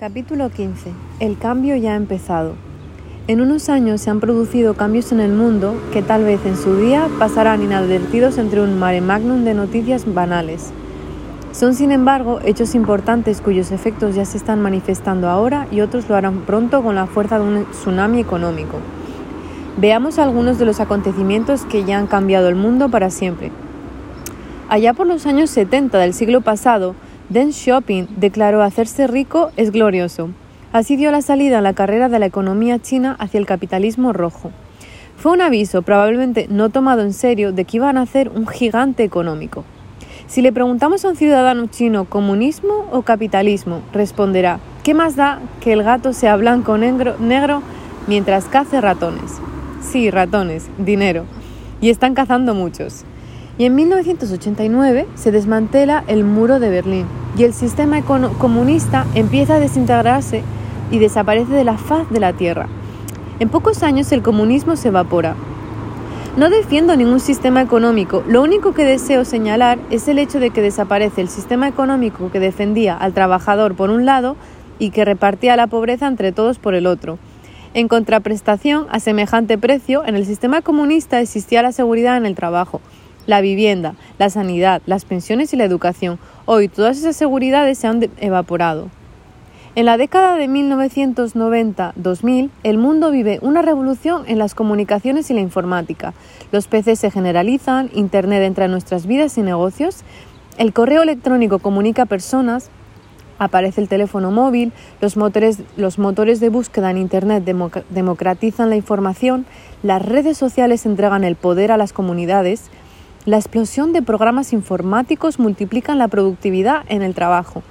Capítulo 15. El cambio ya ha empezado. En unos años se han producido cambios en el mundo que tal vez en su día pasarán inadvertidos entre un mare magnum de noticias banales. Son sin embargo hechos importantes cuyos efectos ya se están manifestando ahora y otros lo harán pronto con la fuerza de un tsunami económico. Veamos algunos de los acontecimientos que ya han cambiado el mundo para siempre. Allá por los años 70 del siglo pasado, Deng Xiaoping declaró hacerse rico es glorioso. Así dio la salida a la carrera de la economía china hacia el capitalismo rojo. Fue un aviso, probablemente no tomado en serio, de que iban a hacer un gigante económico. Si le preguntamos a un ciudadano chino comunismo o capitalismo, responderá, ¿qué más da que el gato sea blanco o negro, negro mientras cace ratones? Sí, ratones, dinero. Y están cazando muchos. Y en 1989 se desmantela el muro de Berlín y el sistema comunista empieza a desintegrarse y desaparece de la faz de la Tierra. En pocos años el comunismo se evapora. No defiendo ningún sistema económico, lo único que deseo señalar es el hecho de que desaparece el sistema económico que defendía al trabajador por un lado y que repartía la pobreza entre todos por el otro. En contraprestación a semejante precio, en el sistema comunista existía la seguridad en el trabajo, la vivienda, la sanidad, las pensiones y la educación. Hoy todas esas seguridades se han evaporado. En la década de 1990-2000, el mundo vive una revolución en las comunicaciones y la informática. Los PCs se generalizan, Internet entra en nuestras vidas y negocios, el correo electrónico comunica personas, aparece el teléfono móvil, los motores, los motores de búsqueda en Internet democratizan la información, las redes sociales entregan el poder a las comunidades, la explosión de programas informáticos multiplican la productividad en el trabajo.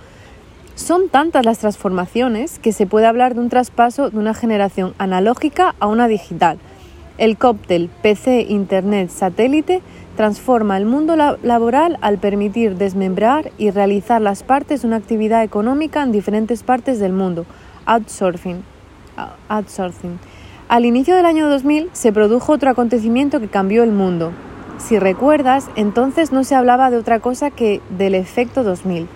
Son tantas las transformaciones que se puede hablar de un traspaso de una generación analógica a una digital. El cóctel PC, Internet, satélite transforma el mundo laboral al permitir desmembrar y realizar las partes de una actividad económica en diferentes partes del mundo. Outsourcing. Outsourcing. Al inicio del año 2000 se produjo otro acontecimiento que cambió el mundo, si recuerdas, entonces no se hablaba de otra cosa que del efecto 2000.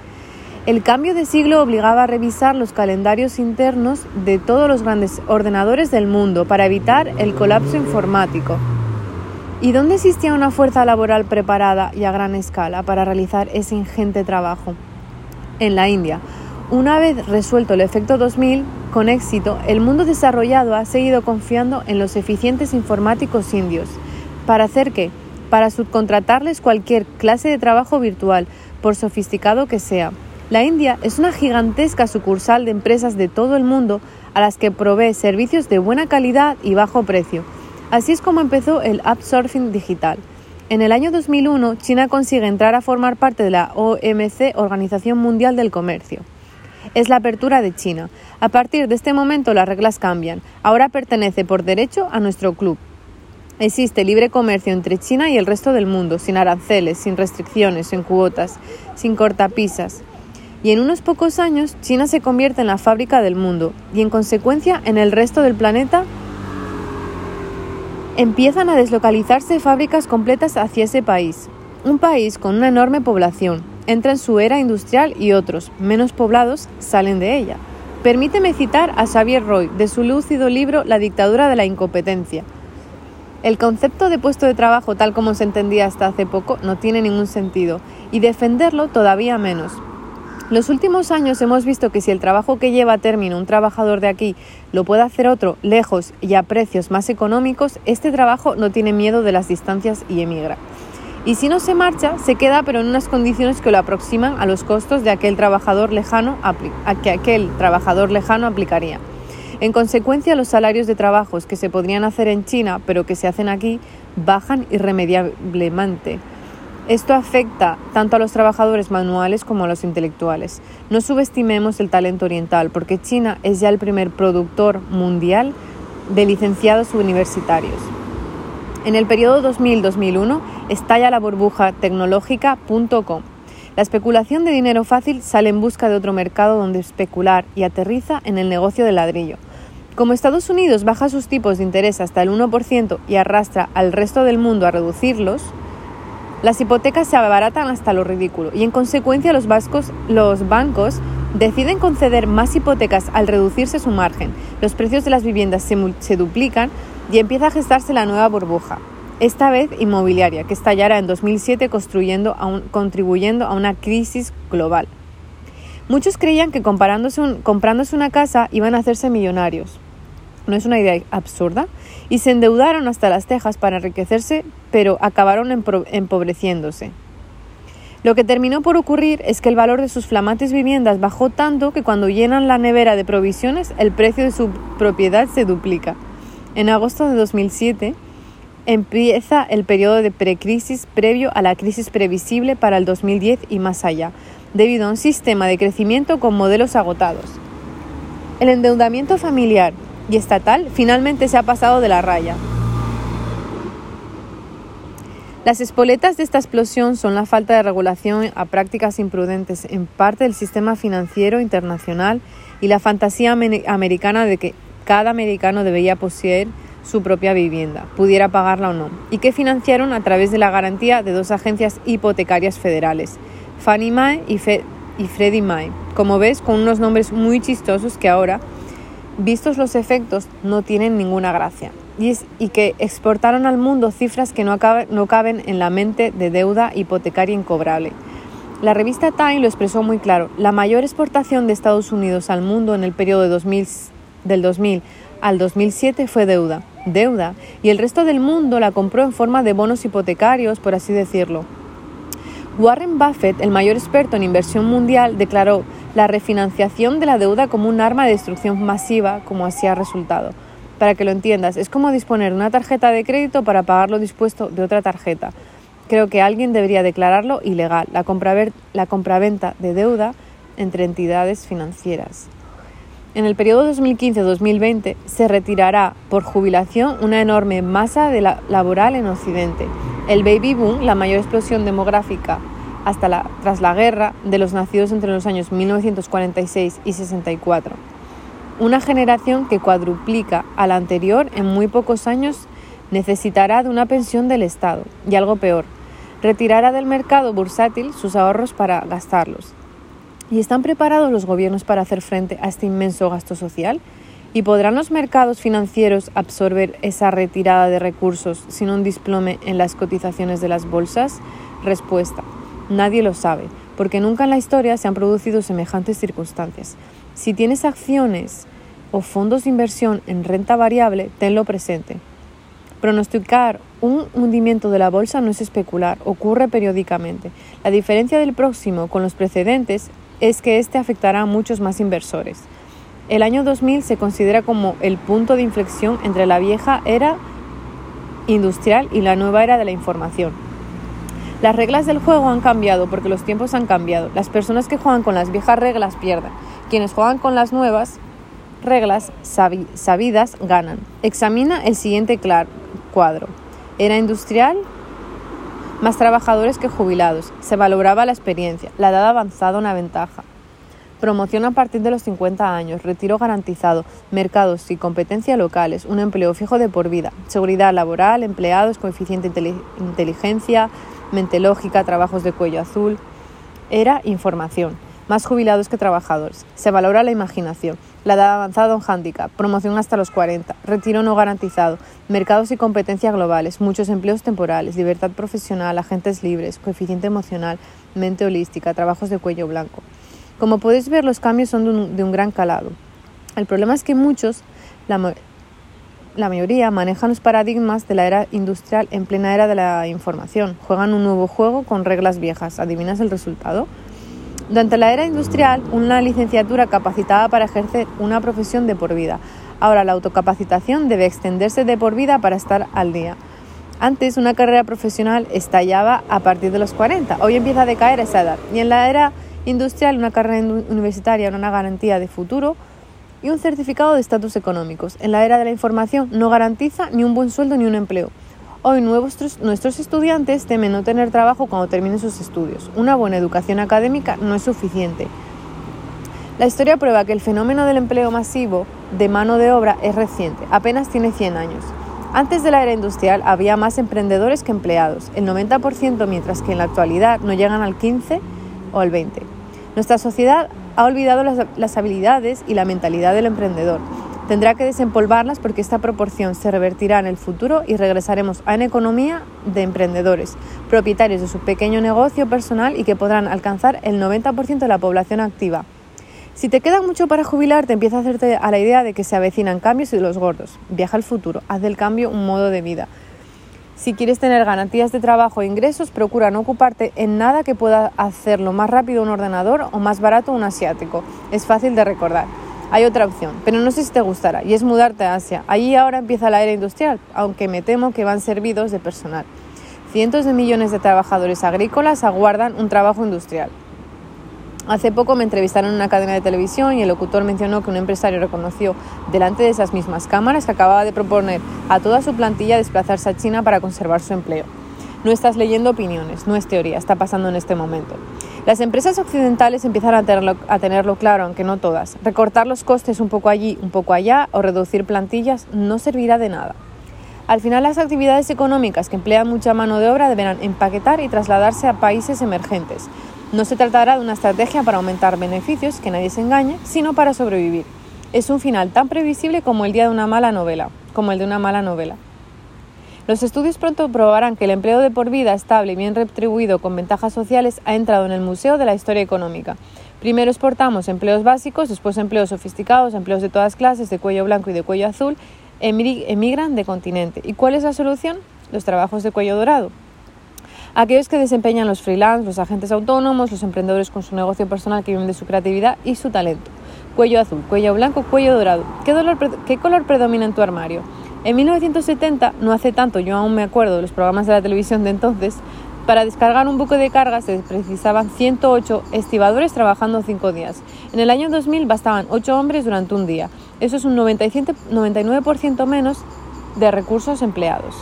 El cambio de siglo obligaba a revisar los calendarios internos de todos los grandes ordenadores del mundo para evitar el colapso informático. ¿Y dónde existía una fuerza laboral preparada y a gran escala para realizar ese ingente trabajo? En la India. Una vez resuelto el efecto 2000, con éxito, el mundo desarrollado ha seguido confiando en los eficientes informáticos indios. ¿Para hacer qué? Para subcontratarles cualquier clase de trabajo virtual, por sofisticado que sea. La India es una gigantesca sucursal de empresas de todo el mundo a las que provee servicios de buena calidad y bajo precio. Así es como empezó el upsurfing digital. En el año 2001, China consigue entrar a formar parte de la OMC, Organización Mundial del Comercio. Es la apertura de China. A partir de este momento las reglas cambian. Ahora pertenece por derecho a nuestro club. Existe libre comercio entre China y el resto del mundo, sin aranceles, sin restricciones, sin cuotas, sin cortapisas. Y en unos pocos años China se convierte en la fábrica del mundo y en consecuencia en el resto del planeta empiezan a deslocalizarse fábricas completas hacia ese país. Un país con una enorme población entra en su era industrial y otros, menos poblados, salen de ella. Permíteme citar a Xavier Roy de su lúcido libro La dictadura de la incompetencia, el concepto de puesto de trabajo tal como se entendía hasta hace poco no tiene ningún sentido y defenderlo todavía menos. Los últimos años hemos visto que si el trabajo que lleva a término un trabajador de aquí lo puede hacer otro lejos y a precios más económicos, este trabajo no tiene miedo de las distancias y emigra. Y si no se marcha, se queda pero en unas condiciones que lo aproximan a los costos de aquel trabajador lejano a que aquel trabajador lejano aplicaría. En consecuencia, los salarios de trabajos que se podrían hacer en China, pero que se hacen aquí, bajan irremediablemente. Esto afecta tanto a los trabajadores manuales como a los intelectuales. No subestimemos el talento oriental, porque China es ya el primer productor mundial de licenciados universitarios. En el periodo 2000-2001 estalla la burbuja tecnológica.com. La especulación de dinero fácil sale en busca de otro mercado donde especular y aterriza en el negocio del ladrillo. Como Estados Unidos baja sus tipos de interés hasta el 1% y arrastra al resto del mundo a reducirlos, las hipotecas se abaratan hasta lo ridículo y en consecuencia los, bancos Deciden conceder más hipotecas al reducirse su margen, los precios de las viviendas se, duplican y empieza a gestarse la nueva burbuja, esta vez inmobiliaria, que estallará en 2007 contribuyendo a una crisis global. Muchos creían que comprándose una casa iban a hacerse millonarios. ¿No es una idea absurda? Y se endeudaron hasta las tejas para enriquecerse, pero acabaron empobreciéndose. Lo que terminó por ocurrir es que el valor de sus flamantes viviendas bajó tanto que cuando llenan la nevera de provisiones el precio de su propiedad se duplica. En agosto de 2007 empieza el periodo de precrisis previo a la crisis previsible para el 2010 y más allá, debido a un sistema de crecimiento con modelos agotados. El endeudamiento familiar y estatal finalmente se ha pasado de la raya. Las espoletas de esta explosión son la falta de regulación a prácticas imprudentes en parte del sistema financiero internacional y la fantasía americana de que cada americano debía poseer su propia vivienda, pudiera pagarla o no, y que financiaron a través de la garantía de dos agencias hipotecarias federales, Fannie Mae y, y Freddie Mae, como ves, con unos nombres muy chistosos que ahora, vistos los efectos, no tienen ninguna gracia y, que exportaron al mundo cifras que no, no caben en la mente de deuda hipotecaria incobrable. La revista Time lo expresó muy claro. La mayor exportación de Estados Unidos al mundo en el periodo de 2000, del 2000 al 2007 fue deuda. Deuda. Y el resto del mundo la compró en forma de bonos hipotecarios, por así decirlo. Warren Buffett, el mayor experto en inversión mundial, declaró la refinanciación de la deuda como un arma de destrucción masiva, como así ha resultado. Para que lo entiendas, es como disponer una tarjeta de crédito para pagar lo dispuesto de otra tarjeta. Creo que alguien debería declararlo ilegal, la, la compraventa de deuda entre entidades financieras. En el periodo 2015-2020 se retirará por jubilación una enorme masa de la laboral en Occidente. El baby boom, la mayor explosión demográfica hasta tras la guerra de los nacidos entre los años 1946 y 64 una generación que cuadruplica a la anterior en muy pocos años necesitará de una pensión del Estado y algo peor, retirará del mercado bursátil sus ahorros para gastarlos. ¿Y están preparados los gobiernos para hacer frente a este inmenso gasto social? ¿Y podrán los mercados financieros absorber esa retirada de recursos sin un desplome en las cotizaciones de las bolsas? Respuesta. Nadie lo sabe, porque nunca en la historia se han producido semejantes circunstancias. Si tienes acciones o fondos de inversión en renta variable, tenlo presente. Pronosticar un hundimiento de la bolsa no es especular, ocurre periódicamente. La diferencia del próximo con los precedentes es que este afectará a muchos más inversores. El año 2000 se considera como el punto de inflexión entre la vieja era industrial y la nueva era de la información. Las reglas del juego han cambiado porque los tiempos han cambiado. Las personas que juegan con las viejas reglas pierden. Quienes juegan con las nuevas reglas sabidas ganan. Examina el siguiente cuadro. Era industrial, más trabajadores que jubilados. Se valoraba la experiencia. La edad avanzada una ventaja. Promoción a partir de los 50 años, retiro garantizado, mercados y competencia locales, un empleo fijo de por vida, seguridad laboral, empleados, coeficiente inteligencia, mente lógica, trabajos de cuello azul. Era información más jubilados que trabajadores. Se valora la imaginación, la edad avanzada un hándicap, promoción hasta los 40, retiro no garantizado, mercados y competencia globales, muchos empleos temporales, libertad profesional, agentes libres, coeficiente emocional, mente holística, trabajos de cuello blanco. Como podéis ver, los cambios son de un, gran calado. El problema es que muchos, la, la mayoría, manejan los paradigmas de la era industrial en plena era de la información. Juegan un nuevo juego con reglas viejas. ¿Adivinas el resultado? Durante la era industrial, una licenciatura capacitaba para ejercer una profesión de por vida. Ahora la autocapacitación debe extenderse de por vida para estar al día. Antes una carrera profesional estallaba a partir de los 40, hoy empieza a decaer esa edad. Y en la era industrial una carrera universitaria era una garantía de futuro y un certificado de estatus económicos. En la era de la información no garantiza ni un buen sueldo ni un empleo. Hoy nuestros, estudiantes temen no tener trabajo cuando terminen sus estudios. Una buena educación académica no es suficiente. La historia prueba que el fenómeno del empleo masivo de mano de obra es reciente, apenas tiene 100 años. Antes de la era industrial había más emprendedores que empleados, el 90%, mientras que en la actualidad no llegan al 15 o al 20. Nuestra sociedad ha olvidado las, habilidades y la mentalidad del emprendedor. Tendrá que desempolvarlas porque esta proporción se revertirá en el futuro y regresaremos a una economía de emprendedores, propietarios de su pequeño negocio personal y que podrán alcanzar el 90% de la población activa. Si te queda mucho para jubilar, te empieza a hacerte a la idea de que se avecinan cambios y los gordos. Viaja al futuro, haz del cambio un modo de vida. Si quieres tener garantías de trabajo e ingresos, procura no ocuparte en nada que pueda hacerlo más rápido un ordenador o más barato un asiático. Es fácil de recordar. Hay otra opción, pero no sé si te gustará, y es mudarte a Asia. Allí ahora empieza la era industrial, aunque me temo que van servidos de personal. Cientos de millones de trabajadores agrícolas aguardan un trabajo industrial. Hace poco me entrevistaron en una cadena de televisión y el locutor mencionó que un empresario reconoció delante de esas mismas cámaras que acababa de proponer a toda su plantilla desplazarse a China para conservar su empleo. No estás leyendo opiniones, no es teoría, está pasando en este momento. Las empresas occidentales empiezan a tenerlo, a tenerlo, claro, aunque no todas. Recortar los costes un poco allí, un poco allá o reducir plantillas no servirá de nada. Al final las actividades económicas que emplean mucha mano de obra deberán empaquetar y trasladarse a países emergentes, no se tratará de una estrategia para aumentar beneficios, que nadie se engañe, sino para sobrevivir. Es un final tan previsible como el día de una mala novela, como el de una mala novela. Los estudios pronto probarán que el empleo de por vida estable y bien retribuido con ventajas sociales ha entrado en el Museo de la Historia Económica. Primero exportamos empleos básicos, después empleos sofisticados, empleos de todas clases, de cuello blanco y de cuello azul, emigran de continente. ¿Y cuál es la solución? Los trabajos de cuello dorado aquellos que desempeñan los freelance, los agentes autónomos, los emprendedores con su negocio personal que viven de su creatividad y su talento. Cuello azul, cuello blanco, cuello dorado. ¿Qué, ¿Qué color predomina en tu armario? En 1970, no hace tanto, yo aún me acuerdo de los programas de la televisión de entonces, para descargar un buque de carga se precisaban 108 estibadores trabajando 5 días. En el año 2000 bastaban 8 hombres durante un día. Eso es un 99% menos de recursos empleados.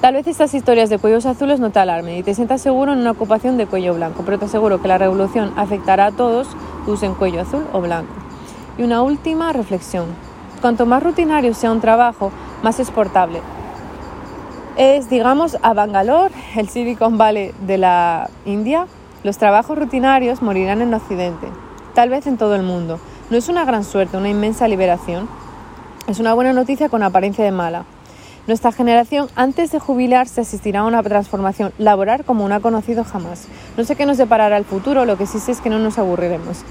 Tal vez estas historias de cuellos azules no te alarmen y te sientas seguro en una ocupación de cuello blanco, pero te aseguro que la revolución afectará a todos, usen cuello azul o blanco. Y una última reflexión. Cuanto más rutinario sea un trabajo, más exportable. Es, digamos, a Bangalore, el Silicon Valley de la India, los trabajos rutinarios morirán en Occidente, tal vez en todo el mundo. No es una gran suerte, una inmensa liberación. Es una buena noticia con apariencia de mala. Nuestra generación, antes de jubilarse, asistirá a una transformación laboral como no ha conocido jamás. No sé qué nos deparará el futuro, lo que sí sé es que no nos aburriremos.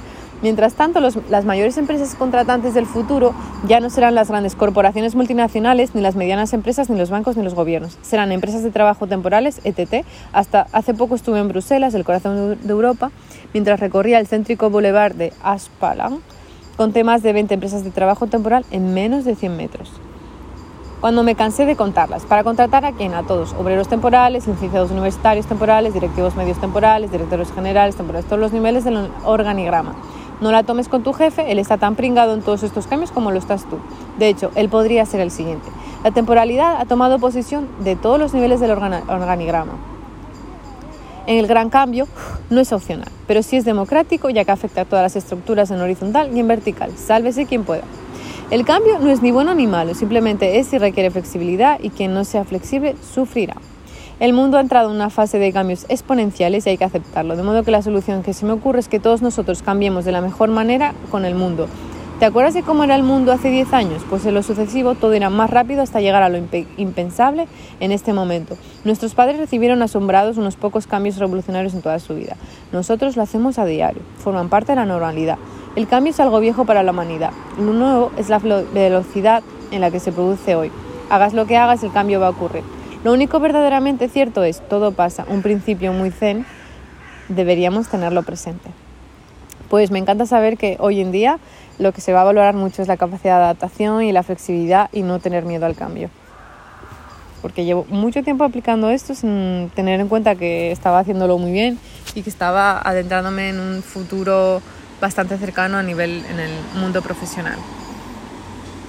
Mientras tanto, las mayores empresas contratantes del futuro ya no serán las grandes corporaciones multinacionales, ni las medianas empresas, ni los bancos, ni los gobiernos. Serán empresas de trabajo temporales, ETT. Hasta hace poco estuve en Bruselas, el corazón de Europa, mientras recorría el céntrico boulevard de Aspalan, con temas de 20 empresas de trabajo temporal en menos de 100 metros cuando me cansé de contarlas. ¿Para contratar a quién? A todos. Obreros temporales, licenciados universitarios temporales, directivos medios temporales, directores generales temporales, todos los niveles del organigrama. No la tomes con tu jefe, él está tan pringado en todos estos cambios como lo estás tú. De hecho, él podría ser el siguiente. La temporalidad ha tomado posición de todos los niveles del organigrama. En el gran cambio, no es opcional, pero sí es democrático ya que afecta a todas las estructuras en horizontal y en vertical. Sálvese quien pueda. El cambio no es ni bueno ni malo, simplemente es y requiere flexibilidad y quien no sea flexible sufrirá. El mundo ha entrado en una fase de cambios exponenciales y hay que aceptarlo, de modo que la solución que se me ocurre es que todos nosotros cambiemos de la mejor manera con el mundo. ¿Te acuerdas de cómo era el mundo hace 10 años? Pues en lo sucesivo todo irá más rápido hasta llegar a lo impensable en este momento. Nuestros padres recibieron asombrados unos pocos cambios revolucionarios en toda su vida. Nosotros lo hacemos a diario, forman parte de la normalidad. El cambio es algo viejo para la humanidad. Lo nuevo es la velocidad en la que se produce hoy. Hagas lo que hagas, el cambio va a ocurrir. Lo único verdaderamente cierto es, todo pasa, un principio muy zen, deberíamos tenerlo presente. Pues me encanta saber que hoy en día lo que se va a valorar mucho es la capacidad de adaptación y la flexibilidad y no tener miedo al cambio. Porque llevo mucho tiempo aplicando esto sin tener en cuenta que estaba haciéndolo muy bien y que estaba adentrándome en un futuro bastante cercano a nivel en el mundo profesional.